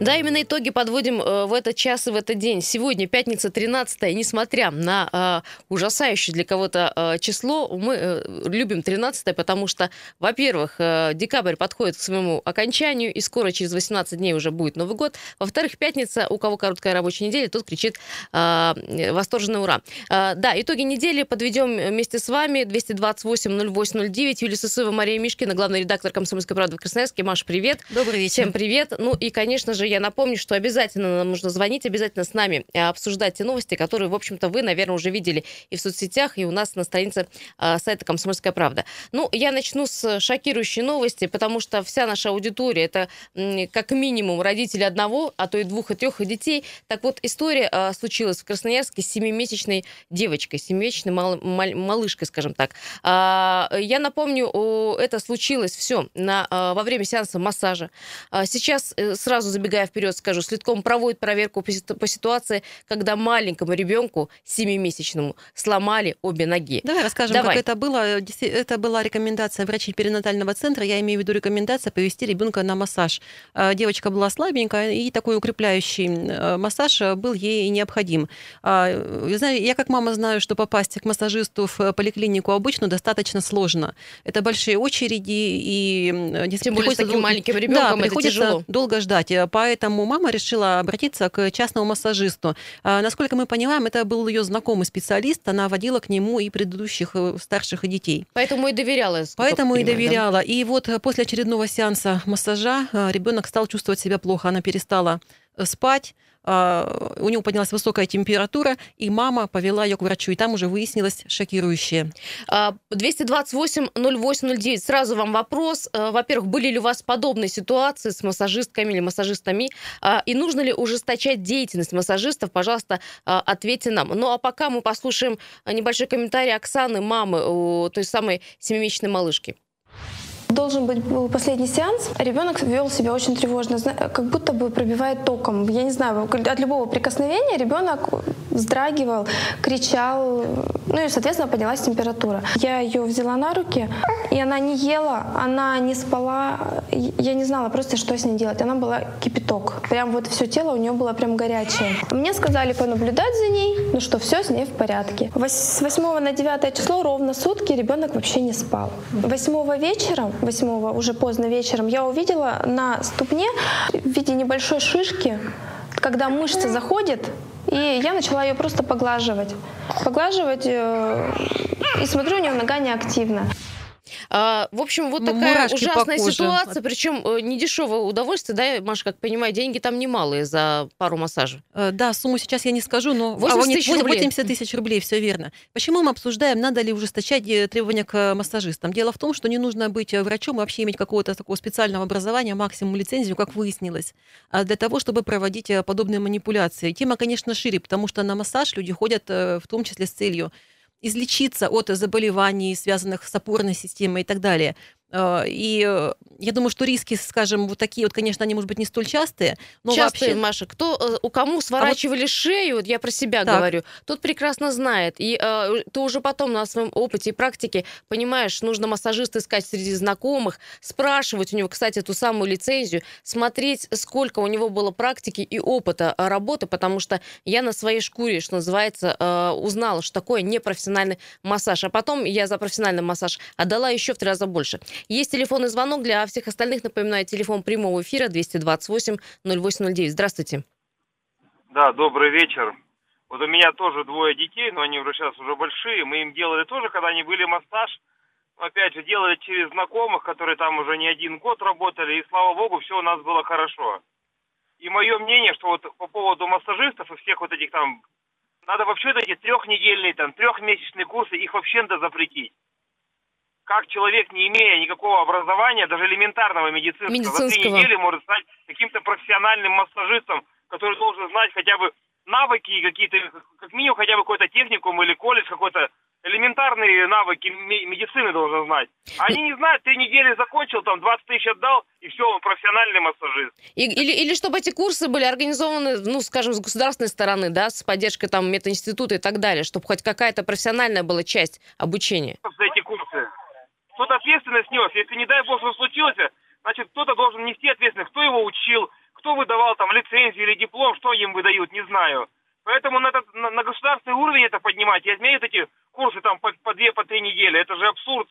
Да, именно итоги подводим э, в этот час и в этот день. Сегодня, пятница 13 несмотря на э, ужасающее для кого-то э, число, мы э, любим 13 потому что, во-первых, э, декабрь подходит к своему окончанию, и скоро, через 18 дней уже будет Новый год. Во-вторых, пятница, у кого короткая рабочая неделя, тот кричит э, восторженный ура. Э, да, итоги недели подведем вместе с вами. 228-08-09. Юлия Сысоева, Мария Мишкина, главный редактор «Комсомольской правды» в Красноярске. Маша, привет. Добрый вечер. Всем привет. Ну и, конечно же, я напомню, что обязательно нам нужно звонить, обязательно с нами э, обсуждать те новости, которые, в общем-то, вы, наверное, уже видели и в соцсетях, и у нас на странице э, сайта «Комсомольская правда». Ну, я начну с шокирующей новости, потому что вся наша аудитория – это как минимум родители одного, а то и двух, и трех детей. Так вот, история э, случилась в Красноярске с семимесячной девочкой, семимесячной мал- мал- малышкой, скажем так. А, я напомню, это случилось все на, во время сеанса массажа. Сейчас сразу забегая вперед, скажу, следком проводит проверку по ситуации, когда маленькому ребенку, семимесячному, сломали обе ноги. Давай расскажем, Давай. как это было. Это была рекомендация врачей перинатального центра. Я имею в виду рекомендация повести ребенка на массаж. А, девочка была слабенькая, и такой укрепляющий э, массаж был ей необходим. А, я как мама знаю, что попасть к массажисту в поликлинику обычно достаточно сложно. Это большие очереди, и Тем более с таким дол... маленьким ребенком да, это тяжело. долго ждать. Поэтому мама решила обратиться к частному массажисту. А, насколько мы понимаем, это был ее знакомый специалист, она водила к нему и предыдущих э, старших детей. Поэтому и доверяла. Поэтому и доверяла. Да? И вот после очередного сеанса массажа э, ребенок стал чувствовать себя плохо, она перестала э, спать, у него поднялась высокая температура, и мама повела ее к врачу, и там уже выяснилось шокирующее. 228-08-09. А, Сразу вам вопрос. А, во-первых, были ли у вас подобные ситуации с массажистками или массажистами? И нужно ли ужесточать деятельность массажистов? Пожалуйста, ответьте нам. Ну а пока мы послушаем небольшой комментарий Оксаны, мамы той самой семимесячной малышки. Должен быть был последний сеанс. Ребенок вел себя очень тревожно, как будто бы пробивает током. Я не знаю, от любого прикосновения ребенок вздрагивал, кричал, ну и, соответственно, поднялась температура. Я ее взяла на руки, и она не ела, она не спала. Я не знала просто, что с ней делать. Она была кипяток. Прям вот все тело у нее было прям горячее. Мне сказали понаблюдать за ней, ну что, все с ней в порядке. С 8 на 9 число ровно сутки ребенок вообще не спал. 8 вечером, 8 уже поздно вечером, я увидела на ступне в виде небольшой шишки, когда мышца заходит, и я начала ее просто поглаживать. Поглаживать, э, и смотрю, у нее нога неактивна. А, в общем, вот такая ужасная ситуация, причем э, не дешевое удовольствие, да, Маша, как понимаю, деньги там немалые за пару массажей. Э, да, сумму сейчас я не скажу, но 80 тысяч рублей. 80 тысяч рублей, все верно. Почему мы обсуждаем, надо ли ужесточать э, требования к массажистам? Дело в том, что не нужно быть врачом и вообще иметь какого-то такого специального образования, максимум лицензию, как выяснилось, а для того, чтобы проводить подобные манипуляции. Тема, конечно, шире, потому что на массаж люди ходят в том числе с целью излечиться от заболеваний, связанных с опорной системой и так далее. Э, и э, я думаю, что риски, скажем, вот такие вот, конечно, они, может быть, не столь частые, но частые, вообще... Маша, кто, э, у кому сворачивали а вот... шею, вот я про себя так. говорю, тот прекрасно знает. И э, ты уже потом на своем опыте и практике понимаешь, нужно массажиста искать среди знакомых, спрашивать у него, кстати, ту самую лицензию, смотреть, сколько у него было практики и опыта работы, потому что я на своей шкуре, что называется, э, узнала, что такое непрофессиональный массаж. А потом я за профессиональный массаж отдала еще в три раза больше. Есть телефонный звонок для всех остальных. Напоминаю, телефон прямого эфира 228-0809. Здравствуйте. Да, добрый вечер. Вот у меня тоже двое детей, но они уже сейчас уже большие. Мы им делали тоже, когда они были массаж. Опять же, делали через знакомых, которые там уже не один год работали. И слава богу, все у нас было хорошо. И мое мнение, что вот по поводу массажистов и всех вот этих там, надо вообще эти трехнедельные, там, трехмесячные курсы, их вообще надо запретить как человек, не имея никакого образования, даже элементарного медицинского, медицинского. за три недели может стать каким-то профессиональным массажистом, который должен знать хотя бы навыки какие-то, как минимум хотя бы какой-то техникум или колледж какой-то элементарные навыки медицины должен знать. Они не знают, три недели закончил, там 20 тысяч отдал, и все, он профессиональный массажист. И, или, или чтобы эти курсы были организованы, ну, скажем, с государственной стороны, да, с поддержкой там мединститута и так далее, чтобы хоть какая-то профессиональная была часть обучения. Эти курсы кто-то ответственность нес. Если, не дай бог, что случилось, значит, кто-то должен нести ответственность. Кто его учил, кто выдавал там лицензию или диплом, что им выдают, не знаю. Поэтому надо на, на государственный уровень это поднимать и отменить эти курсы там по, по две, по три недели. Это же абсурд.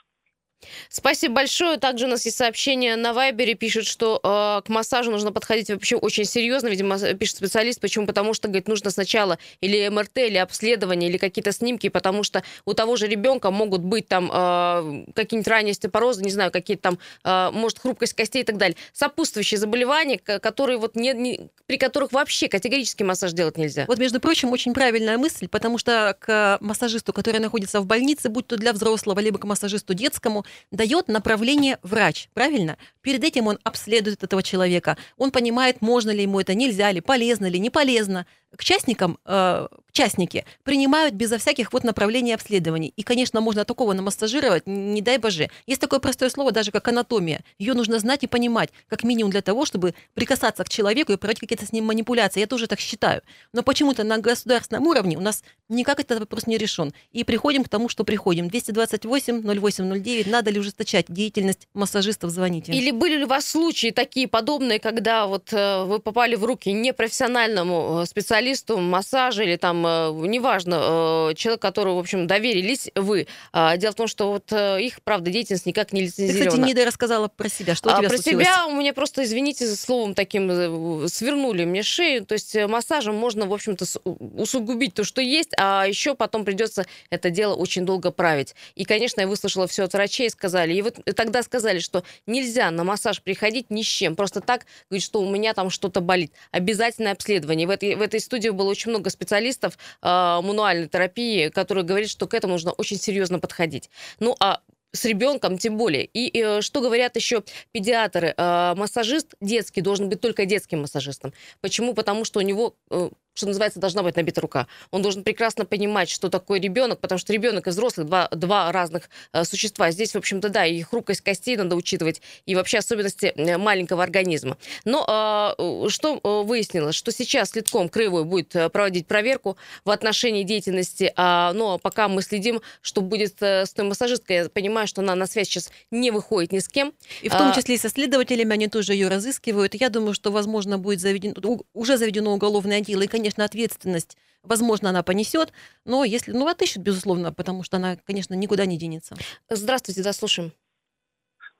Спасибо большое. Также у нас есть сообщение на Вайбере. Пишет, что э, к массажу нужно подходить вообще очень серьезно. Видимо, пишет специалист. Почему? Потому что, говорит, нужно сначала или МРТ, или обследование, или какие-то снимки, потому что у того же ребенка могут быть там э, какие-нибудь ранние остеопорозы, не знаю, какие-то там, э, может, хрупкость костей и так далее. Сопутствующие заболевания, которые вот не, не, при которых вообще категорически массаж делать нельзя. Вот, между прочим, очень правильная мысль, потому что к массажисту, который находится в больнице, будь то для взрослого, либо к массажисту детскому, дает направление врач, правильно? Перед этим он обследует этого человека, он понимает, можно ли ему это, нельзя ли, полезно ли, не полезно. К частникам, э, частники принимают безо всяких вот направлений обследований. И, конечно, можно такого намассажировать, не дай боже. Есть такое простое слово, даже как анатомия. Ее нужно знать и понимать, как минимум для того, чтобы прикасаться к человеку и проводить какие-то с ним манипуляции. Я тоже так считаю. Но почему-то на государственном уровне у нас никак этот вопрос не решен. И приходим к тому, что приходим. 228 0809. Надо ли ужесточать деятельность массажистов? Звоните. Или были ли у вас случаи такие подобные, когда вот э, вы попали в руки непрофессиональному э, специалисту массажа или там Э, неважно, э, человек, которому, в общем, доверились вы. А, дело в том, что вот э, их, правда, деятельность никак не лицензирована. Ты, кстати, не рассказала про себя. Что у а, тебя Про случилось? себя у меня просто, извините за словом таким, свернули мне шею. То есть массажем можно, в общем-то, усугубить то, что есть, а еще потом придется это дело очень долго править. И, конечно, я выслушала все от врачей, сказали. И вот тогда сказали, что нельзя на массаж приходить ни с чем. Просто так говорить, что у меня там что-то болит. Обязательное обследование. В этой, в этой студии было очень много специалистов, э, мануальной терапии, который говорит, что к этому нужно очень серьезно подходить. Ну, а с ребенком тем более. И э, что говорят еще педиатры? Э, массажист детский должен быть только детским массажистом. Почему? Потому что у него э, что называется, должна быть набита рука. Он должен прекрасно понимать, что такое ребенок, потому что ребенок и взрослый два, два разных э, существа. Здесь, в общем-то, да, и хрупкость костей надо учитывать, и вообще особенности э, маленького организма. Но э, что э, выяснилось, что сейчас следком Краевой будет э, проводить проверку в отношении деятельности, э, но пока мы следим, что будет э, с той массажисткой. Я понимаю, что она на связь сейчас не выходит ни с кем. И в том числе и со следователями, они тоже ее разыскивают. Я думаю, что, возможно, будет заведено, уже заведено уголовное дело, и, конечно, конечно, ответственность, возможно, она понесет, но если, ну, отыщут, безусловно, потому что она, конечно, никуда не денется. Здравствуйте, да, слушаем.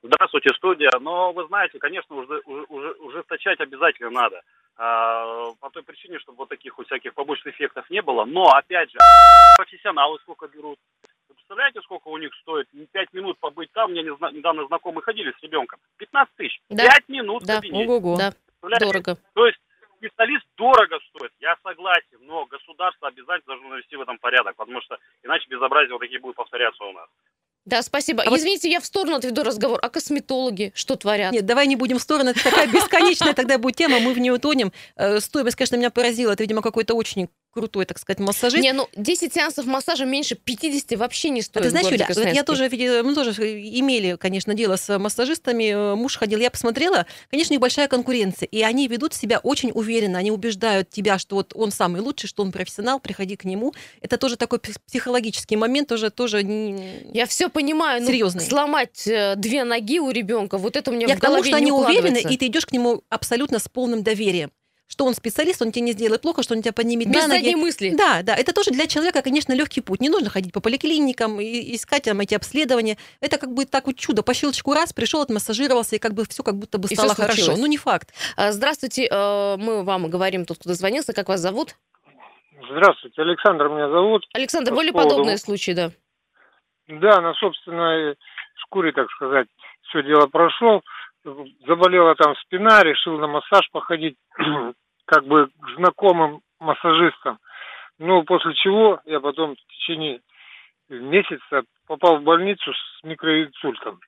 Здравствуйте, студия. Но вы знаете, конечно, уже, уже, ужесточать обязательно надо. А, по той причине, чтобы вот таких вот всяких побочных эффектов не было. Но, опять же, профессионалы сколько берут. Вы представляете, сколько у них стоит? Пять минут побыть там. Мне недавно знакомые ходили с ребенком. 15 тысяч. Пять да. минут да. в кабинете. Ого-го. Да. Дорого. То есть специалист дорого стоит, я согласен, но государство обязательно должно навести в этом порядок, потому что иначе безобразия вот такие будут повторяться у нас. Да, спасибо. А Извините, вот... я в сторону отведу разговор. А косметологи что творят? Нет, давай не будем в сторону. Это такая бесконечная тогда будет тема, мы в нее утонем. Э, стоимость, конечно, меня поразила. Это, видимо, какой-то очень крутой, так сказать, массажист. Не, ну 10 сеансов массажа меньше 50 вообще не стоит. А ты знаешь, Юля, вот я тоже, мы тоже имели, конечно, дело с массажистами. Муж ходил, я посмотрела, конечно, небольшая конкуренция. И они ведут себя очень уверенно. Они убеждают тебя, что вот он самый лучший, что он профессионал, приходи к нему. Это тоже такой психологический момент, тоже, тоже Я все понимаю. Серьезный. Ну, сломать э, две ноги у ребенка, вот это у меня я в голове к тому, что не они уверены, и ты идешь к нему абсолютно с полным доверием что он специалист, он тебе не сделает плохо, что он тебя поднимет Без на ноги. мысли. Да, да. Это тоже для человека, конечно, легкий путь. Не нужно ходить по поликлиникам и искать там эти обследования. Это как бы так вот чудо. По щелчку раз пришел, отмассажировался, и как бы все как будто бы стало хорошо. Ну, не факт. А, здравствуйте, э, мы вам говорим тут, кто дозвонился. Как вас зовут? Здравствуйте, Александр меня зовут. Александр, были поводу... подобные случаи, да? Да, на собственной шкуре, так сказать, все дело прошел заболела там спина, решил на массаж походить, как бы к знакомым массажистам. Ну, после чего я потом в течение месяца попал в больницу с микроинсультом.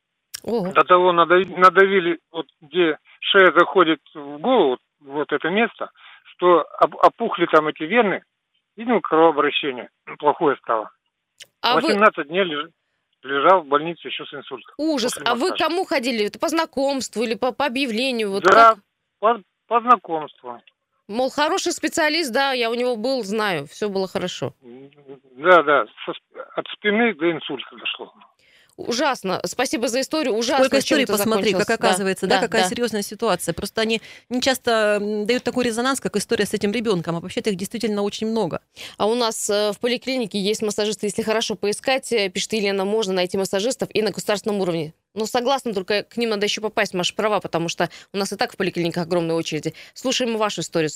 Ого. До того надавили, вот где шея заходит в голову, вот это место, что опухли там эти вены, видимо, кровообращение плохое стало. А 18 вы... дней лежит лежал в больнице еще с инсультом. Ужас. А вы кому ходили? Это по знакомству или по, по объявлению? Вот да, по, по знакомству. Мол, хороший специалист, да, я у него был, знаю, все было хорошо. Да, да, от спины до инсульта дошло. Ужасно. Спасибо за историю. Ужасно. Сколько историй посмотри, как оказывается, да, да, да какая да. серьезная ситуация. Просто они не часто дают такой резонанс, как история с этим ребенком, а вообще-то их действительно очень много. А у нас э, в поликлинике есть массажисты. Если хорошо поискать, э, пишет Елена, можно найти массажистов и на государственном уровне. Ну, согласна, только к ним надо еще попасть, Маша права, потому что у нас и так в поликлиниках огромные очереди. Слушаем вашу историю.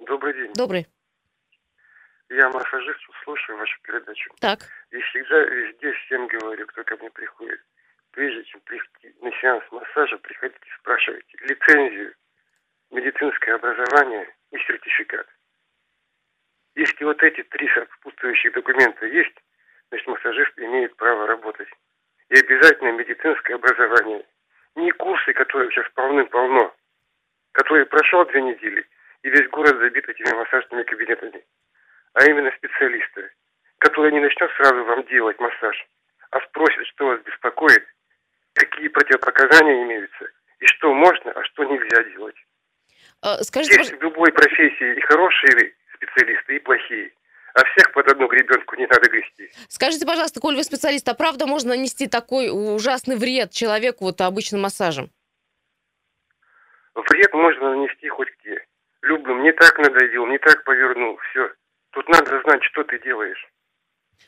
Добрый день. Добрый. Я массажист, слушаю вашу передачу. Так. И всегда везде всем говорю, кто ко мне приходит. Прежде чем прийти на сеанс массажа, приходите, спрашивайте лицензию, медицинское образование и сертификат. Если вот эти три сопутствующих документа есть, значит массажист имеет право работать. И обязательно медицинское образование. Не курсы, которые сейчас полным-полно, которые прошел две недели, и весь город забит этими массажными кабинетами а именно специалисты, которые не начнут сразу вам делать массаж, а спросят, что вас беспокоит, какие противопоказания имеются, и что можно, а что нельзя делать. А, скажите, Есть в любой профессии и хорошие специалисты, и плохие. А всех под одну гребенку не надо грести. Скажите, пожалуйста, коль вы специалист, а правда можно нанести такой ужасный вред человеку вот обычным массажем? Вред можно нанести хоть где. Любым. Не так надавил, не так повернул. Все. Тут надо знать, что ты делаешь.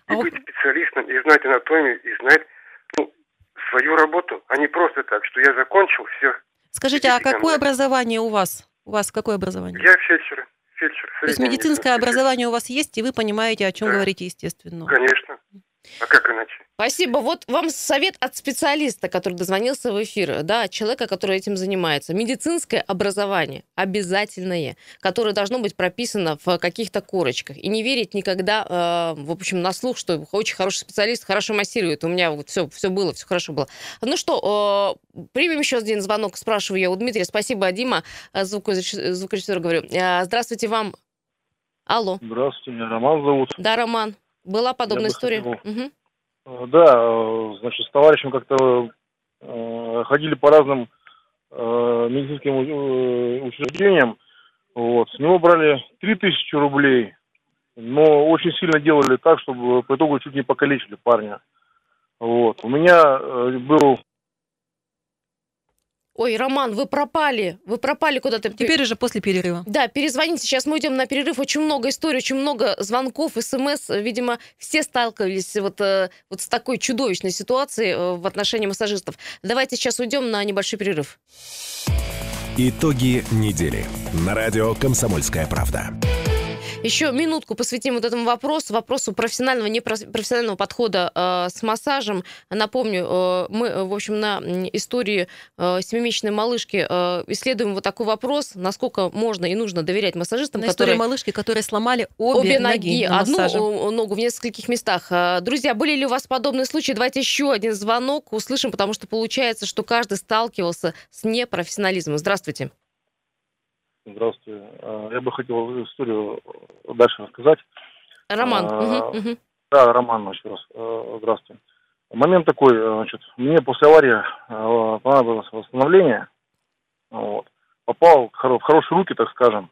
И а быть специалистом, и знать анатомию, и знать ну, свою работу, а не просто так, что я закончил, все. Скажите, а какое образование у вас? У вас какое образование? Я фельдшер. фельдшер То есть медицинское образование у вас есть, и вы понимаете, о чем да. говорите, естественно. Конечно. А как иначе? Спасибо. Вот вам совет от специалиста, который дозвонился в эфир, да, человека, который этим занимается. Медицинское образование обязательное, которое должно быть прописано в каких-то корочках. И не верить никогда, э, в общем, на слух, что очень хороший специалист хорошо массирует. У меня вот все, все было, все хорошо было. Ну что, э, примем еще один звонок, спрашиваю я у Дмитрия. Спасибо, Дима, э, звукорежиссер, говорю. Э, здравствуйте вам. Алло. Здравствуйте, меня Роман зовут. Да, Роман. Была подобная история? Хотел... Угу. Да, значит, с товарищем как-то э, ходили по разным э, медицинским э, учреждениям. Вот. С него брали 3000 рублей, но очень сильно делали так, чтобы по итогу чуть не покалечили парня. Вот. У меня э, был Ой, Роман, вы пропали. Вы пропали куда-то. Теперь уже после перерыва. Да, перезвоните. Сейчас мы идем на перерыв. Очень много историй, очень много звонков, смс. Видимо, все сталкивались вот, э, вот с такой чудовищной ситуацией э, в отношении массажистов. Давайте сейчас уйдем на небольшой перерыв. Итоги недели. На радио «Комсомольская правда». Еще минутку посвятим вот этому вопросу, вопросу профессионального, непрофессионального подхода э, с массажем. Напомню, э, мы, в общем, на истории э, семимесячной малышки э, исследуем вот такой вопрос, насколько можно и нужно доверять массажистам, на которые... малышки, которые сломали обе, обе ноги, ноги одну ногу в нескольких местах. Э, друзья, были ли у вас подобные случаи? Давайте еще один звонок услышим, потому что получается, что каждый сталкивался с непрофессионализмом. Здравствуйте. Здравствуйте. А, я бы хотел историю дальше рассказать. Роман. А, угу, угу. Да, Роман еще раз. А, здравствуйте. Момент такой, значит, мне после аварии понадобилось восстановление. Вот. Попал в хорошие руки, так скажем.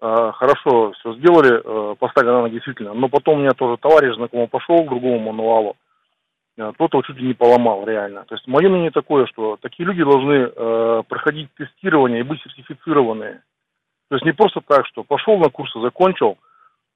Хорошо все сделали, поставили на ноги действительно. Но потом у меня тоже товарищ знакомый пошел к другому мануалу. Тот его чуть ли не поломал, реально. То есть мое мнение такое, что такие люди должны проходить тестирование и быть сертифицированные. То есть не просто так, что пошел на курсы, закончил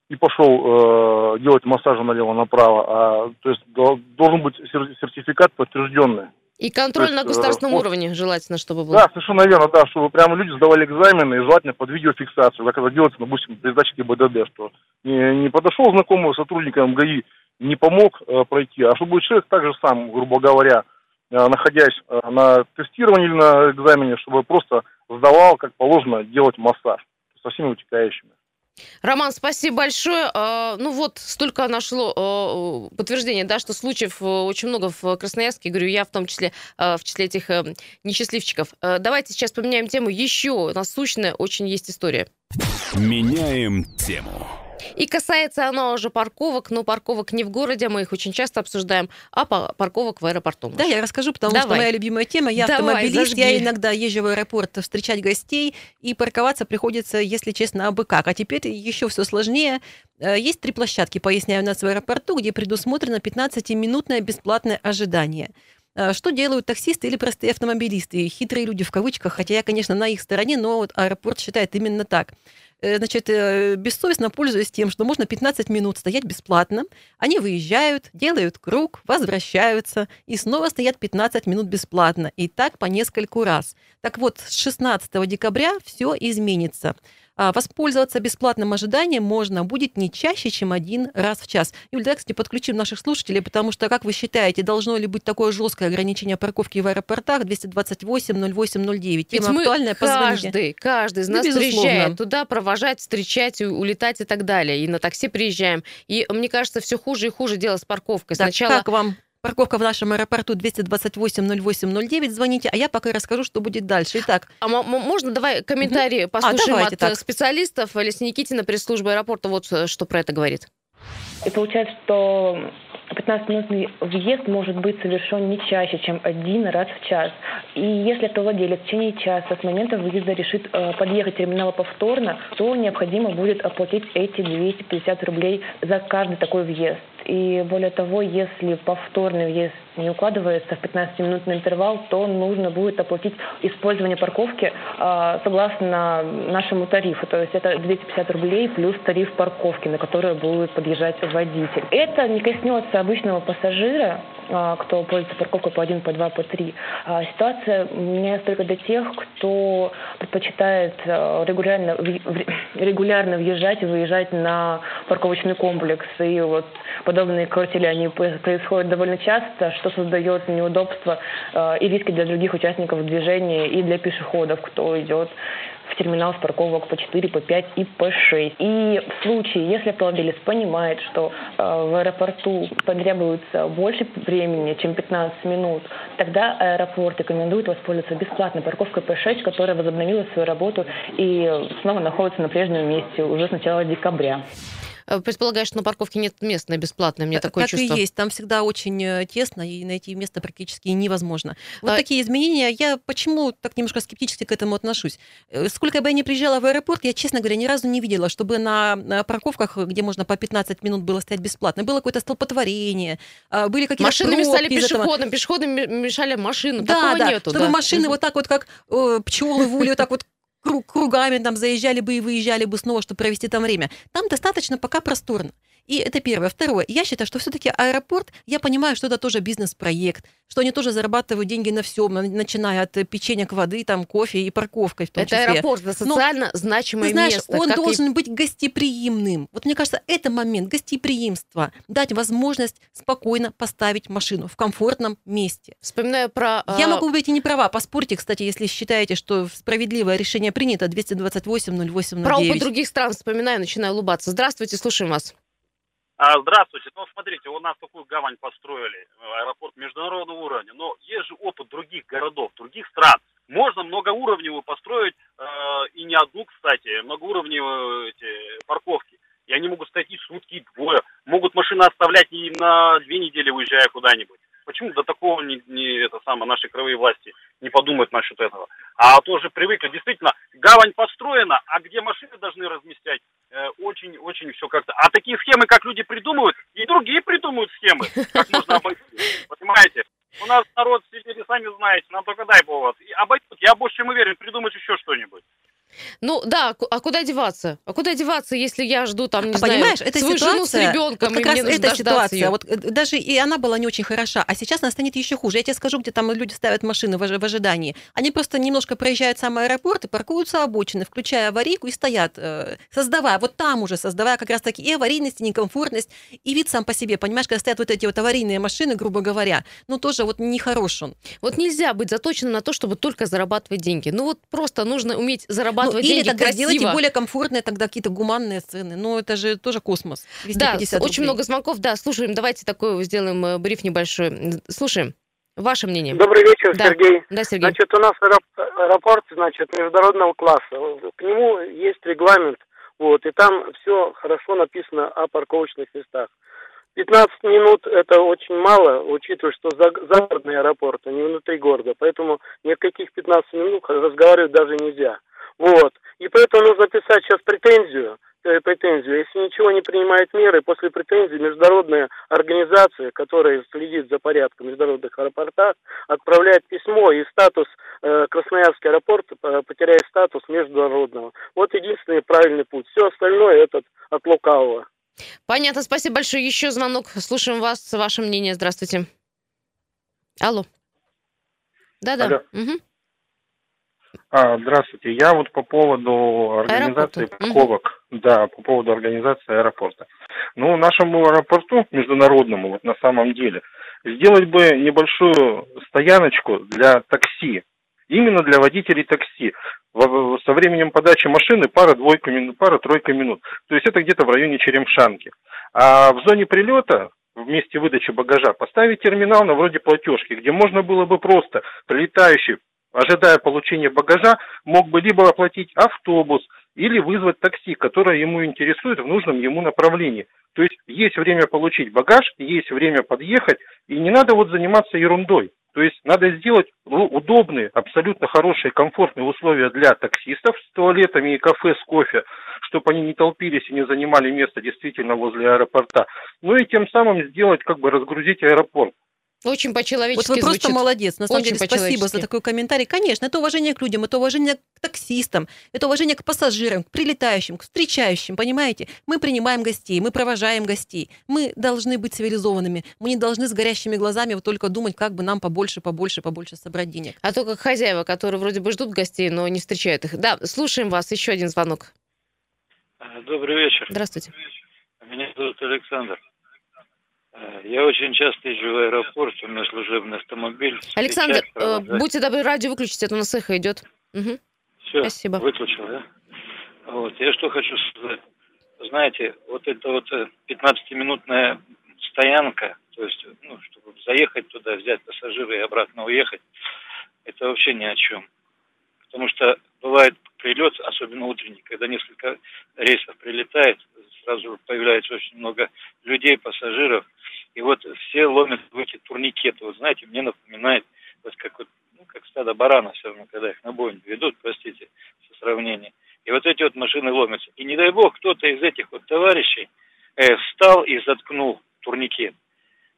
и пошел э, делать массажи налево-направо, а то есть должен быть сертификат подтвержденный. И контроль есть, на государственном э, уровне желательно, чтобы был. Да, совершенно верно, да, чтобы прямо люди сдавали экзамены и желательно под видеофиксацию, как это делается, допустим, при сдаче ГИБДД, что не, не подошел знакомый сотрудникам ГАИ, не помог э, пройти, а чтобы человек также сам, грубо говоря, э, находясь э, на тестировании или на экзамене, чтобы просто сдавал, как положено, делать массаж со всеми вытекающими. Роман, спасибо большое. А, ну вот, столько нашло а, подтверждения, да, что случаев э, очень много в Красноярске. Говорю, я в том числе а, в числе этих э, несчастливчиков. Давайте сейчас поменяем тему. Еще насущная очень есть история. Меняем тему. И касается оно уже парковок, но парковок не в городе, мы их очень часто обсуждаем, а парковок в аэропорту. Да, я расскажу, потому Давай. что моя любимая тема. Я Давай, автомобилист, зажги. я иногда езжу в аэропорт встречать гостей, и парковаться приходится, если честно, абы как. А теперь еще все сложнее. Э, есть три площадки, поясняю, у нас в аэропорту, где предусмотрено 15-минутное бесплатное ожидание. Э, что делают таксисты или простые автомобилисты? Хитрые люди в кавычках, хотя я, конечно, на их стороне, но вот аэропорт считает именно так. Э, значит, э, бессовестно пользуясь тем, что можно 15 минут стоять бесплатно, они выезжают, делают круг, возвращаются и снова стоят 15 минут бесплатно. И так по нескольку раз. Так вот, с 16 декабря все изменится. А, воспользоваться бесплатным ожиданием можно будет не чаще, чем один раз в час. Юль, давай, кстати, подключим наших слушателей, потому что, как вы считаете, должно ли быть такое жесткое ограничение парковки в аэропортах 228 08 09? Тема Ведь актуальная, позвоните. Каждый, каждый из нас ну, приезжает туда провожать, встречать, улетать и так далее. И на такси приезжаем. И мне кажется, все хуже и хуже дело с парковкой. Так, Сначала... как вам Парковка в нашем аэропорту 228-08-09. Звоните, а я пока расскажу, что будет дальше. Итак. А можно давай комментарии угу. послушаем а, давайте, от так. специалистов? Леся Никитина, пресс-служба аэропорта, вот э, что про это говорит. И получается, что 15-минутный въезд может быть совершен не чаще, чем один раз в час. И если автовладелец в течение часа с момента выезда решит э, подъехать к терминалу повторно, то необходимо будет оплатить эти 250 рублей за каждый такой въезд. И более того, если повторный въезд не укладывается в 15-минутный интервал, то нужно будет оплатить использование парковки э, согласно нашему тарифу. То есть это 250 рублей плюс тариф парковки, на который будет подъезжать водитель. Это не коснется обычного пассажира, кто пользуется парковкой по 1, по 2, по 3. Э, ситуация меняется только для тех, кто предпочитает э, регулярно, регулярно въезжать и выезжать на парковочный комплекс. И вот подобные картели, они происходят довольно часто, что создает неудобства и риски для других участников движения и для пешеходов, кто идет в терминал с парковок по 4, по 5 и по 6. И в случае, если автовладелец понимает, что э, в аэропорту потребуется больше времени, чем 15 минут, тогда аэропорт рекомендует воспользоваться бесплатной парковкой P6, которая возобновила свою работу и снова находится на прежнем месте уже с начала декабря. Э, предполагаешь, что на парковке нет места на бесплатное, мне такое так чувство. Так и есть, там всегда очень э, тесно, и найти место практически невозможно. Вот а... такие изменения. Я почему так немножко скептически к этому отношусь? Э, сколько бы я ни приезжала в аэропорт, я, честно говоря, ни разу не видела, чтобы на парковках, где можно по 15 минут было стоять бесплатно, было какое-то столпотворение, а, были какие-то Машины мешали пешеходам, пешеходам мешали машинам. Да, Такого да, нету. Чтобы да. машины вот так вот, как пчелы в улей, вот так вот круг, кругами там заезжали бы и выезжали бы снова, чтобы провести там время. Там достаточно пока просторно. И это первое. Второе. Я считаю, что все-таки аэропорт, я понимаю, что это тоже бизнес-проект, что они тоже зарабатывают деньги на всем, начиная от печенья к воды, там, кофе и парковкой в том это числе. аэропорт, это социально Но, значимое ты знаешь, место. он должен и... быть гостеприимным. Вот мне кажется, это момент гостеприимства. Дать возможность спокойно поставить машину в комфортном месте. Вспоминаю про... Я а, могу быть и не права. Поспорьте, кстати, если считаете, что справедливое решение принято, 228 08 Про опыт других стран вспоминаю, начинаю улыбаться. Здравствуйте, слушаем вас. А, здравствуйте. Ну, смотрите, у нас такую гавань построили, аэропорт международного уровня, но есть же опыт других городов, других стран. Можно многоуровневую построить, э, и не одну, кстати, многоуровневые эти парковки. И они могут стоять и сутки, и двое. Могут машины оставлять и на две недели, уезжая куда-нибудь. Почему до такого не, не это самое, наши кровые власти не подумают насчет этого? А тоже привыкли. Действительно, гавань построена, а где машины должны разместять, очень-очень э, все как-то. А такие схемы, как люди придумывают, и другие придумывают схемы, как можно обойти. Понимаете? У нас народ в Сибири, сами знаете, нам только дай повод. И обойдут, я больше чем уверен, придумать еще что-нибудь. Ну да, а куда деваться? А куда деваться, если я жду там, не а знаю, понимаешь, эта свою ситуация, жену с ребенком, вот как и раз эта ситуация, ее. вот э, даже и она была не очень хороша, а сейчас она станет еще хуже. Я тебе скажу, где там люди ставят машины в, в ожидании. Они просто немножко проезжают сам аэропорт и паркуются обочины, включая аварийку и стоят, э, создавая, вот там уже создавая как раз таки и аварийность, и некомфортность, и вид сам по себе, понимаешь, когда стоят вот эти вот аварийные машины, грубо говоря, ну тоже вот нехорош он. Вот нельзя быть заточенным на то, чтобы только зарабатывать деньги. Ну вот просто нужно уметь зарабатывать ну, деньги красиво Делайте более комфортные тогда какие-то гуманные цены. Ну, это же тоже космос. Да, очень рублей. много звонков. Да, слушаем. Давайте такой сделаем э, бриф небольшой. Слушаем. Ваше мнение. Добрый вечер, да. Сергей. Да, Сергей. Значит, у нас аэропорт, значит, международного класса. К нему есть регламент Вот, и там все хорошо написано о парковочных местах. 15 минут это очень мало, учитывая, что за, загородный аэропорт, а не внутри города. Поэтому ни о каких 15 минут разговаривать даже нельзя. Вот. И поэтому нужно писать сейчас претензию, э, претензию. Если ничего не принимает меры, после претензии международная организация, которая следит за порядком в международных аэропортах, отправляет письмо, и статус э, Красноярский аэропорт э, потеряет статус международного. Вот единственный правильный путь. Все остальное этот от лукавого. Понятно, спасибо большое. Еще звонок. Слушаем вас, ваше мнение. Здравствуйте. Алло. Да-да. Угу. А, здравствуйте. Я вот по поводу организации Аэропорта. парковок. Угу. Да, по поводу организации аэропорта. Ну, нашему аэропорту международному, вот на самом деле, сделать бы небольшую стояночку для такси. Именно для водителей такси. Со временем подачи машины пара-двойка минут, пара-тройка минут. То есть это где-то в районе Черемшанки. А в зоне прилета в месте выдачи багажа поставить терминал на вроде платежки, где можно было бы просто прилетающий ожидая получения багажа, мог бы либо оплатить автобус, или вызвать такси, которое ему интересует в нужном ему направлении. То есть есть время получить багаж, есть время подъехать, и не надо вот заниматься ерундой. То есть надо сделать удобные, абсолютно хорошие, комфортные условия для таксистов с туалетами и кафе с кофе, чтобы они не толпились и не занимали место действительно возле аэропорта. Ну и тем самым сделать, как бы разгрузить аэропорт. Очень по-человечески Вот вы просто звучит. молодец. На самом Очень деле, спасибо за такой комментарий. Конечно, это уважение к людям, это уважение к таксистам, это уважение к пассажирам, к прилетающим, к встречающим, понимаете? Мы принимаем гостей, мы провожаем гостей. Мы должны быть цивилизованными. Мы не должны с горящими глазами вот только думать, как бы нам побольше, побольше, побольше собрать денег. А то как хозяева, которые вроде бы ждут гостей, но не встречают их. Да, слушаем вас. Еще один звонок. Добрый вечер. Здравствуйте. Меня зовут Александр. Э, я очень часто езжу в аэропорт, у меня служебный автомобиль. Александр, э, будьте добры, радио выключить, это а у нас эхо идет. Угу. Все, Спасибо. выключил, да? Вот, я что хочу сказать. Знаете, вот это вот 15-минутная э, стоянка, то есть, ну, чтобы заехать туда, взять пассажира и обратно уехать, это вообще ни о чем. Потому что бывает прилет, особенно утренний, когда несколько рейсов прилетает, сразу появляется очень много людей, пассажиров, и вот все ломят в эти турникеты. Вот знаете, мне напоминает, вот как вот, ну, как стадо барана все равно, когда их на бойню ведут, простите, со сравнением. И вот эти вот машины ломятся. И не дай бог, кто-то из этих вот товарищей э, встал и заткнул турникет.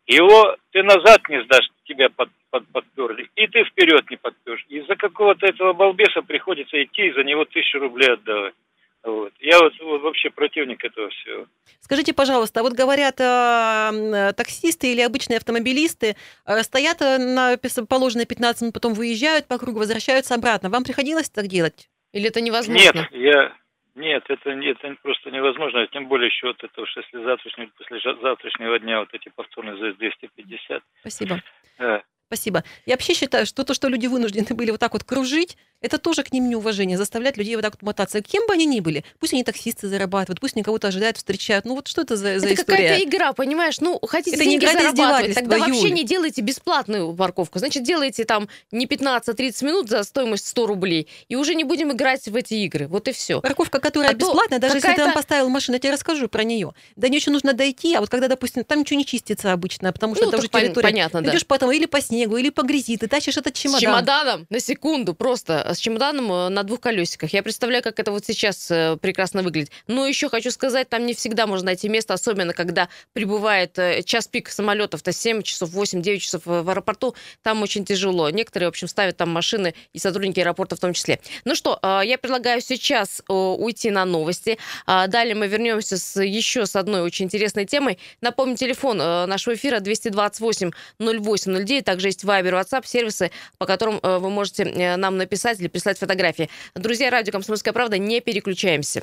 Его ты назад не сдашь, тебя под, под, подперли, и ты вперед не подпешь. Из-за какого-то этого балбеса приходится идти и за него тысячу рублей отдавать. Вот. Я вот, вот вообще противник этого всего. Скажите, пожалуйста, а вот говорят, э, таксисты или обычные автомобилисты э, стоят э, на положенные 15 минут, потом выезжают по кругу, возвращаются обратно. Вам приходилось так делать? Или это невозможно? Нет, я... Нет, это, это просто невозможно, тем более еще вот это уж если завтрашнего, после завтрашнего дня вот эти повторные за 250. Спасибо. Да. Спасибо. Я вообще считаю, что то, что люди вынуждены были вот так вот кружить, это тоже к ним неуважение, заставлять людей вот так вот мотаться. Кем бы они ни были, пусть они таксисты зарабатывают, пусть они кого-то ожидают, встречают. Ну вот что это за, за это история? Это какая-то игра, понимаешь? Ну, хотите это деньги не зарабатывать, тогда Юль. вообще не делайте бесплатную парковку. Значит, делайте там не 15-30 минут за стоимость 100 рублей, и уже не будем играть в эти игры. Вот и все. Парковка, которая а бесплатная, даже если ты там поставил машину, я тебе расскажу про нее. До нее еще нужно дойти, а вот когда, допустим, там ничего не чистится обычно, потому что ну, это уже территория. Понятно, да. Идешь потом или по снегу, или по грязи, ты тащишь этот чемодан. С чемоданом, на секунду, просто с чемоданом э, на двух колесиках. Я представляю, как это вот сейчас э, прекрасно выглядит. Но еще хочу сказать, там не всегда можно найти место, особенно когда прибывает э, час пик самолетов, то 7 часов, 8-9 часов в аэропорту, там очень тяжело. Некоторые, в общем, ставят там машины, и сотрудники аэропорта в том числе. Ну что, я предлагаю сейчас уйти на новости. А далее мы вернемся с, еще с одной очень интересной темой. Напомню, телефон нашего эфира 228 0809. Также есть Viber, WhatsApp, сервисы, по которым вы можете нам написать или прислать фотографии. Друзья, радио «Комсомольская правда», не переключаемся.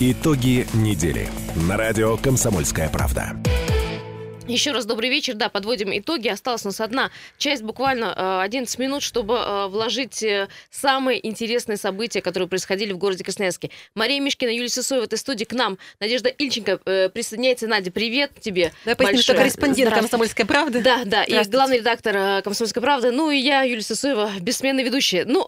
Итоги недели на радио «Комсомольская правда». Еще раз добрый вечер. Да, подводим итоги. Осталась у нас одна часть, буквально 11 э, минут, чтобы э, вложить э, самые интересные события, которые происходили в городе Красноярске. Мария Мишкина, Юлия Сысоева в этой студии к нам. Надежда Ильченко присоединяется. Надя, привет тебе. Да, поясню, что корреспондент «Комсомольской правды». Да, да, и главный редактор «Комсомольской правды». Ну и я, Юлия Сысоева, бессменная ведущая. Ну,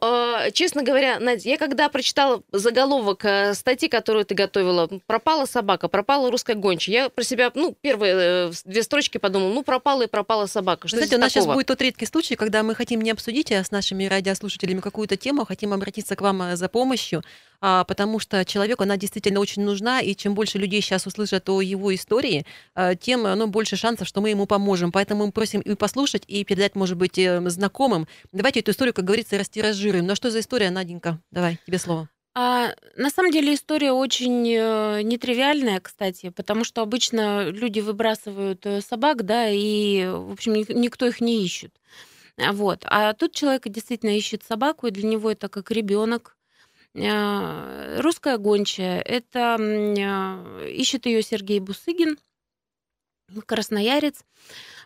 честно говоря, Надя, я когда прочитала заголовок статьи, которую ты готовила, пропала собака, пропала русская гончая, я про себя, ну, первые две строчки подумал, ну, пропала и пропала собака. Что Знаете, у нас такого? сейчас будет тот редкий случай, когда мы хотим не обсудить а с нашими радиослушателями какую-то тему, а хотим обратиться к вам э, за помощью, а, потому что человеку она действительно очень нужна, и чем больше людей сейчас услышат о его истории, тем ну, больше шансов, что мы ему поможем. Поэтому мы просим и послушать, и передать, может быть, э, знакомым. Давайте эту историю, как говорится, растиражируем. Ну что за история, Наденька? Давай, тебе слово. А, на самом деле история очень э, нетривиальная, кстати, потому что обычно люди выбрасывают э, собак, да, и, в общем, никто их не ищет. А, вот. А тут человек действительно ищет собаку, и для него это как ребенок. А, русская гончая. Это ищет ее Сергей Бусыгин, красноярец.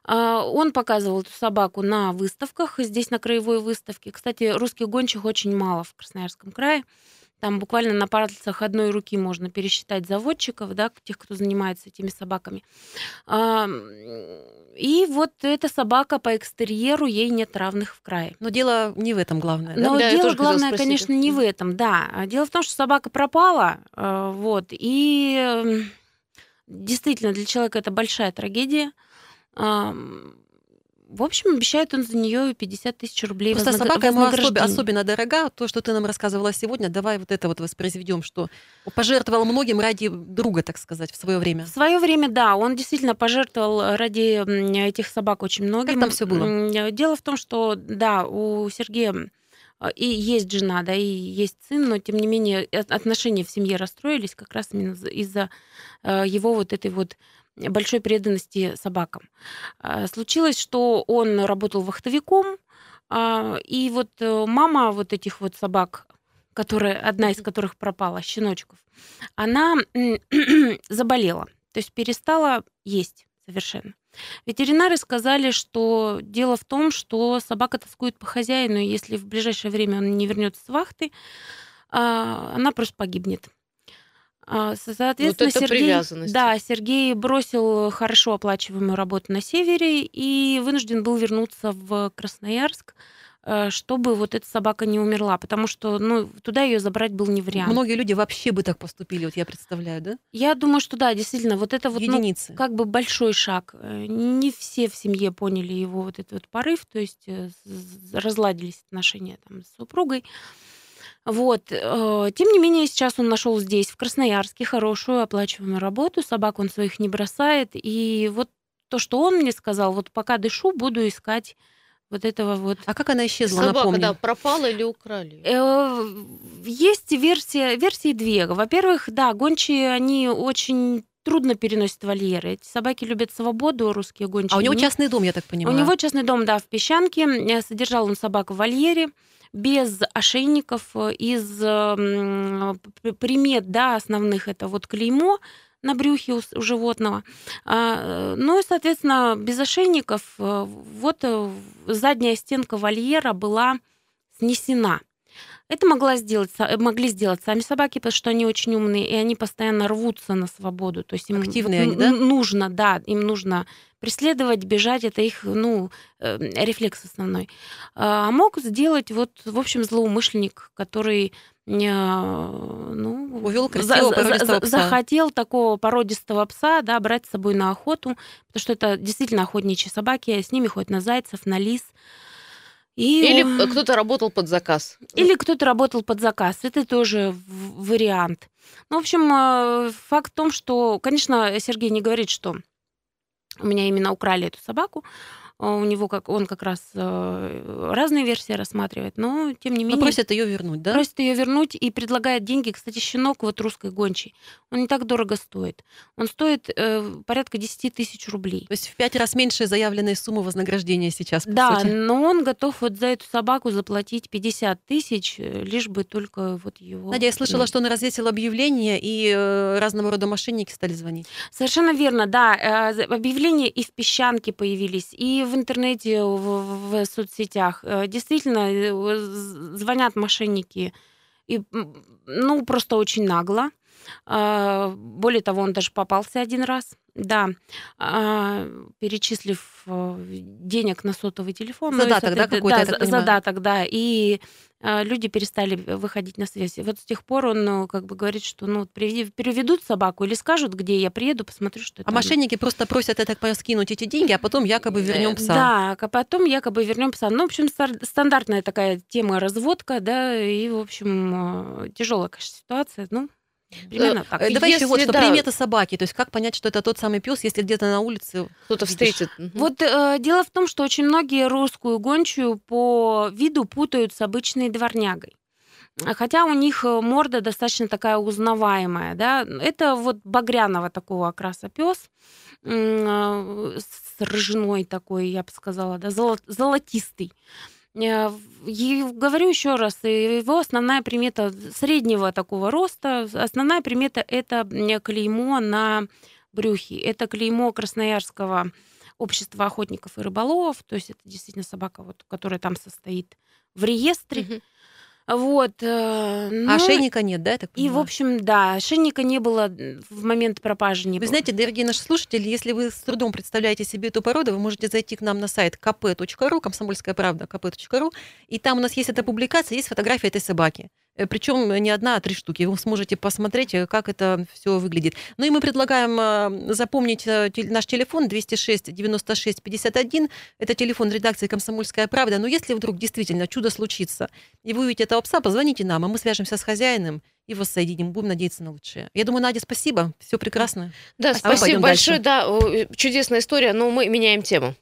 Он показывал эту собаку на выставках, здесь на краевой выставке. Кстати, русских гончих очень мало в Красноярском крае. Там буквально на пальцах одной руки можно пересчитать заводчиков, да, тех, кто занимается этими собаками. И вот эта собака по экстерьеру, ей нет равных в крае. Но дело не в этом главное. Но да, дело главное, конечно, не в этом, да. А дело в том, что собака пропала, э, вот, и действительно для человека это большая трагедия. В общем, обещает он за нее 50 тысяч рублей. Просто вознаг... собака ему особенно, особенно дорога. То, что ты нам рассказывала сегодня, давай вот это вот воспроизведем, что пожертвовал многим ради друга, так сказать, в свое время. В свое время, да, он действительно пожертвовал ради этих собак очень многим. Как там все было? Дело в том, что, да, у Сергея а, и есть жена, да, и есть сын, но тем не менее отношения в семье расстроились как раз именно из-за э, его вот этой вот большой преданности собакам. А, случилось, что он работал вахтовиком, а, и вот э, мама вот этих вот собак, которая, одна из которых пропала, щеночков, она заболела, то есть перестала есть совершенно. Ветеринары сказали, что дело в том, что собака тоскует по хозяину, и если в ближайшее время он не вернется с вахты, а, она просто погибнет. А, соответственно, вот Сергей, да, Сергей бросил хорошо оплачиваемую работу на севере и вынужден был вернуться в Красноярск, э, чтобы вот эта собака не умерла, потому что ну, туда ее забрать был не вариант. Многие люди вообще бы так поступили, вот я представляю, да? Я думаю, что да, действительно, вот это вот Ну, как бы большой шаг. Э, не все в семье поняли его вот этот вот порыв, то есть э, разладились отношения там с супругой. Вот. Э, тем не менее, сейчас он нашел здесь, в Красноярске, хорошую оплачиваемую работу. Собак он своих не бросает. И вот то, что он мне сказал, вот пока дышу, буду искать вот этого вот. А как она исчезла, Собака, напомню? да, пропала или украли? Э, есть версия, версии две. Во-первых, да, гончие, они очень трудно переносят вольеры. Эти собаки любят свободу, русские гончие. А у него частный дом, я так понимаю? У него частный дом, да, в Песчанке. Э, содержал он собак в вольере без ошейников, э, из примет да, основных это вот клеймо на брюхе у, у животного. А, ну и, соответственно, без ошейников э, вот э, задняя стенка вольера была снесена. Это могла сделать, могли сделать сами собаки, потому что они очень умные, и они постоянно рвутся на свободу. То есть им Активные они, да? нужно, да, им нужно преследовать, бежать, это их, ну, э, рефлекс основной. А мог сделать вот, в общем, злоумышленник, который э, ну, увел красивого за, за, пса. захотел такого породистого пса, да, брать с собой на охоту, потому что это действительно охотничьи собаки, с ними ходят на зайцев, на лис. И Или кто-то работал под заказ. Или кто-то работал под заказ. Это тоже вариант. Ну, в общем, э, факт в том, что, конечно, Сергей не говорит, что у меня именно украли эту собаку. У него как он как раз э, разные версии рассматривает, но тем не менее... Но просит ее вернуть, да? Просит ее вернуть и предлагает деньги. Кстати, щенок вот русской гончий, он не так дорого стоит. Он стоит э, порядка 10 тысяч рублей. То есть в пять раз меньше заявленной суммы вознаграждения сейчас, Да, сути. но он готов вот за эту собаку заплатить 50 тысяч, э, лишь бы только вот его... Надя, я слышала, что он развесил объявление, и э, разного рода мошенники стали звонить. Совершенно верно, да. Э, объявления и в песчанке появились, и в интернете, в, в соцсетях. Э, действительно, э, звонят мошенники, и, ну, просто очень нагло. А, более того, он даже попался один раз. Да, а, перечислив денег на сотовый телефон. Задаток, ну, да, какой-то, да, задаток, да. И а, люди перестали выходить на связь. И вот с тех пор он ну, как бы говорит, что ну, переведут собаку или скажут, где я приеду, посмотрю, что это. А мошенники просто просят, я так понял, скинуть эти деньги, а потом якобы э, вернем пса. Да, а потом якобы вернем пса. Ну, в общем, стандартная такая тема разводка, да, и, в общем, а, тяжелая, конечно, ситуация. Ну, Примерно э, так. Давай еще вот что, да. примета собаки. То есть как понять, что это тот самый пес, если где-то на улице кто-то встретит. Вот э, дело в том, что очень многие русскую гончую по виду путают с обычной дворнягой. Хотя у них э, морда достаточно такая узнаваемая, да, это вот багряного такого окраса пес э, с рыжиной такой, я бы сказала, да, золотистый. Э, и говорю еще раз, его основная примета среднего такого роста, основная примета это клеймо на брюхе. Это клеймо Красноярского общества охотников и рыболовов, то есть это действительно собака, вот, которая там состоит в реестре. Mm-hmm. Вот. Э, ну, а ошейника нет, да, я так понимаю? И, в общем, да, ошейника не было в момент пропажи. Не вы было. знаете, дорогие наши слушатели, если вы с трудом представляете себе эту породу, вы можете зайти к нам на сайт kp.ru, комсомольская правда, kp.ru, и там у нас есть эта публикация, есть фотография этой собаки. Э, Причем не одна, а три штуки. Вы сможете посмотреть, э, как это все выглядит. Ну и мы предлагаем э, запомнить наш телефон 206 96 51. Это телефон редакции «Комсомольская правда». Но если вдруг действительно чудо случится, и вы увидите этого пса, позвоните нам, а мы свяжемся с хозяином и воссоединим. Будем надеяться на лучшее. Я думаю, Надя, спасибо. Все прекрасно. Да, а спасибо большое. Дальше. Да, чудесная история, но мы меняем тему.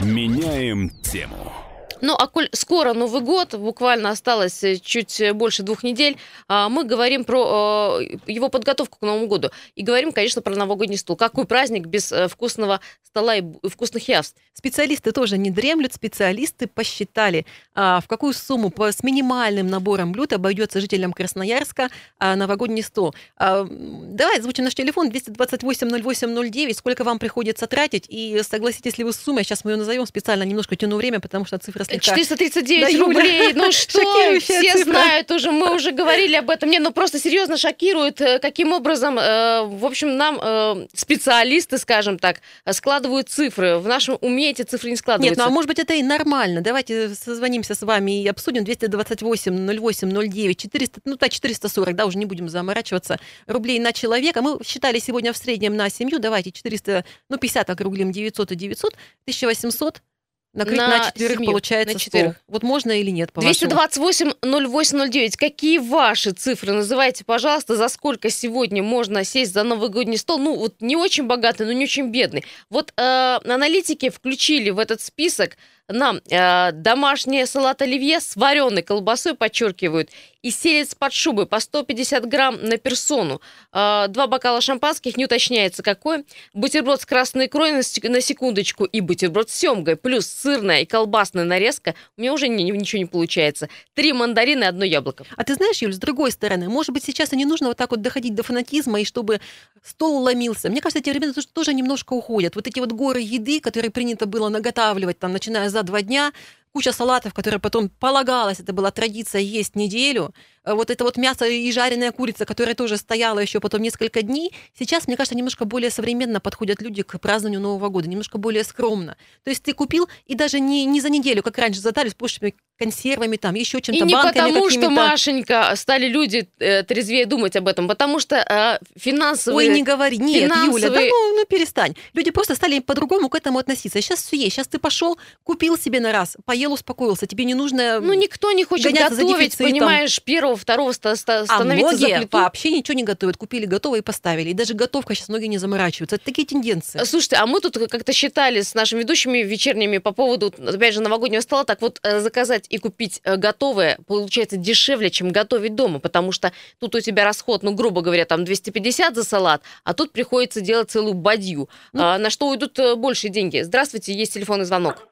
Меняем тему. Ну, а коль скоро Новый год, буквально осталось э, чуть больше двух недель, а, мы говорим про э, его подготовку к Новому году. И говорим, конечно, про новогодний стол. Какой праздник без э, вкусного стола и вкусных явств? Специалисты тоже не дремлют. Специалисты посчитали, а, в какую сумму с минимальным набором блюд обойдется жителям Красноярска а, новогодний стол. Давай озвучим наш телефон 228-08-09. Сколько вам приходится тратить? И согласитесь ли вы с суммой? Сейчас мы ее назовем специально, немножко тяну время, потому что цифра. 439 да, рублей, ну что, все цифра. знают уже, мы уже говорили об этом. Не, ну просто серьезно шокирует, э, каким образом, э, в общем, нам э, специалисты, скажем так, складывают цифры. В нашем уме эти цифры не складываются. Нет, ну а может быть это и нормально. Давайте созвонимся с вами и обсудим 228 08 09 400, ну так 440, да, уже не будем заморачиваться, рублей на человека. Мы считали сегодня в среднем на семью, давайте 400, ну 50 округлим, 900 и 900, 1800 Накрыть на, на четверых семью, получается на четверых. 100. Вот можно или нет, по 228 0809. Какие ваши цифры? Называйте, пожалуйста, за сколько сегодня можно сесть за новогодний стол? Ну, вот не очень богатый, но не очень бедный. Вот э, аналитики включили в этот список нам э, домашний салат оливье с вареной колбасой, подчеркивают, и селец под шубой по 150 грамм на персону. Э, два бокала шампанских, не уточняется какой. Бутерброд с красной икрой на, секундочку и бутерброд с семгой, плюс сырная и колбасная нарезка. У меня уже ничего не получается. Три мандарина и одно яблоко. А ты знаешь, Юль, с другой стороны, может быть, сейчас и не нужно вот так вот доходить до фанатизма, и чтобы стол ломился. Мне кажется, эти тоже, тоже немножко уходят. Вот эти вот горы еды, которые принято было наготавливать, там, начиная за два дня, куча салатов, которые потом полагалось, это была традиция есть неделю. Э, вот это вот мясо и жареная курица, которая тоже стояла еще потом несколько дней, сейчас, мне кажется, немножко более современно подходят люди к празднованию Нового года, немножко более скромно. То есть ты купил, и даже не, не за неделю, как раньше, задали с пушными консервами, там, еще чем-то, И не потому, что, Машенька, стали люди э, трезвее думать об этом, потому что э, финансовые... Ой, не говори, нет, финансовые... Юля, да ну, ну перестань. Люди просто стали по-другому к этому относиться. Сейчас все есть. Сейчас ты пошел, купил себе на раз, поел, успокоился. Тебе не нужно Ну, никто не хочет готовить, понимаешь, 1 первого, второго ста- ста- А становиться за многие плиту. вообще ничего не готовят. Купили готовое и поставили. И даже готовка сейчас многие не заморачиваются. Это такие тенденции. Слушайте, а мы тут как-то считали с нашими ведущими вечерними по поводу, опять же, новогоднего стола, так вот э, заказать и купить э, готовое получается дешевле, чем готовить дома, потому что тут у тебя расход, ну, грубо говоря, там 250 за салат, а тут приходится делать целую бадью, А, на что уйдут э, большие деньги. Здравствуйте, есть телефонный звонок.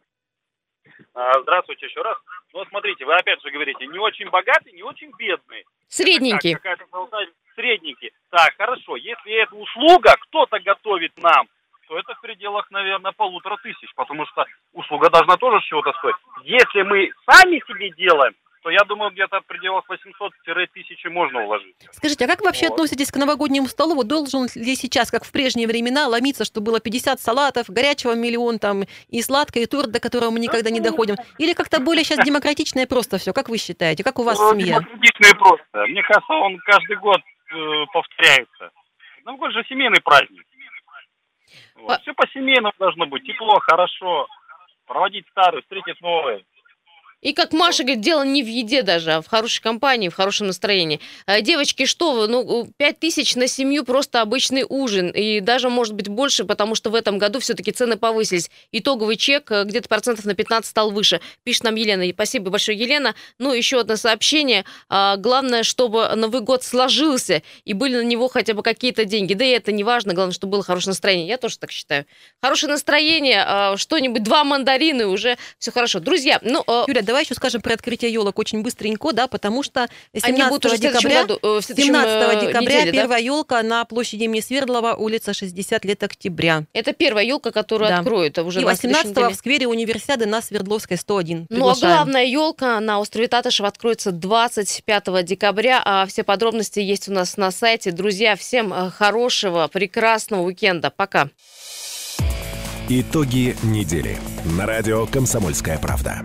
А, Здравствуйте еще раз. Ну, вот смотрите, вы опять же говорите, не очень богатый, не очень бедный. Средненький. Это как, какая-то средненький. Так, хорошо. Если это услуга, кто-то готовит нам, то это в пределах, наверное, полутора тысяч, потому что услуга должна тоже чего-то стоить. Если мы сами себе делаем, то я думаю, где-то в пределах 800-1000 можно уложить. Скажите, а как вы вообще Вот. относитесь к новогоднему столу? Вот должен ли сейчас, как в прежние времена, ломиться, что было 50 салатов, горячего миллион там и сладкое, и торт, до которого мы никогда не доходим? Или как-то более сейчас демократично и просто все? Как вы считаете? Как у вас Ну, семья? демократично и просто. Мне кажется, он каждый год э, повторяется. Новый год же семейный праздник. Вот. Все по-семейному должно быть. Тепло, хорошо. Проводить старый, встретить новый. И как Маша говорит, дело не в еде даже, а в хорошей компании, в хорошем настроении. А, Девочки, что вы, ну, 5 тысяч на семью просто обычный ужин. И даже, может быть, больше, потому что в этом году все-таки цены повысились. Итоговый чек э, где-то процентов на 15 стал выше. Пишет нам Елена. Спасибо большое, Елена. Ну, еще одно сообщение. А, Главное, чтобы Новый год сложился и были на него хотя бы какие-то деньги. Да и это не важно. Главное, чтобы было хорошее настроение. Я тоже так считаю. Хорошее настроение, а, что-нибудь, два мандарина, и уже все хорошо. Друзья, ну... э, Юля, давай еще скажем про открытие елок очень быстренько, да, потому что 17 будут уже в следующем декабря, году, э, в следующем, 17 э, декабря неделе, да? первая елка на площади имени Свердлова, улица 60 лет октября. Это первая елка, которую Да. откроют а уже И на следующей 18 неделе. в сквере Универсиады на Свердловской 101. Ну, а Приглашаем. главная елка на острове Татышев откроется 25 декабря, а все подробности есть у нас на сайте. Друзья, всем э, хорошего, прекрасного уикенда. Пока. Итоги недели на радио «Комсомольская правда».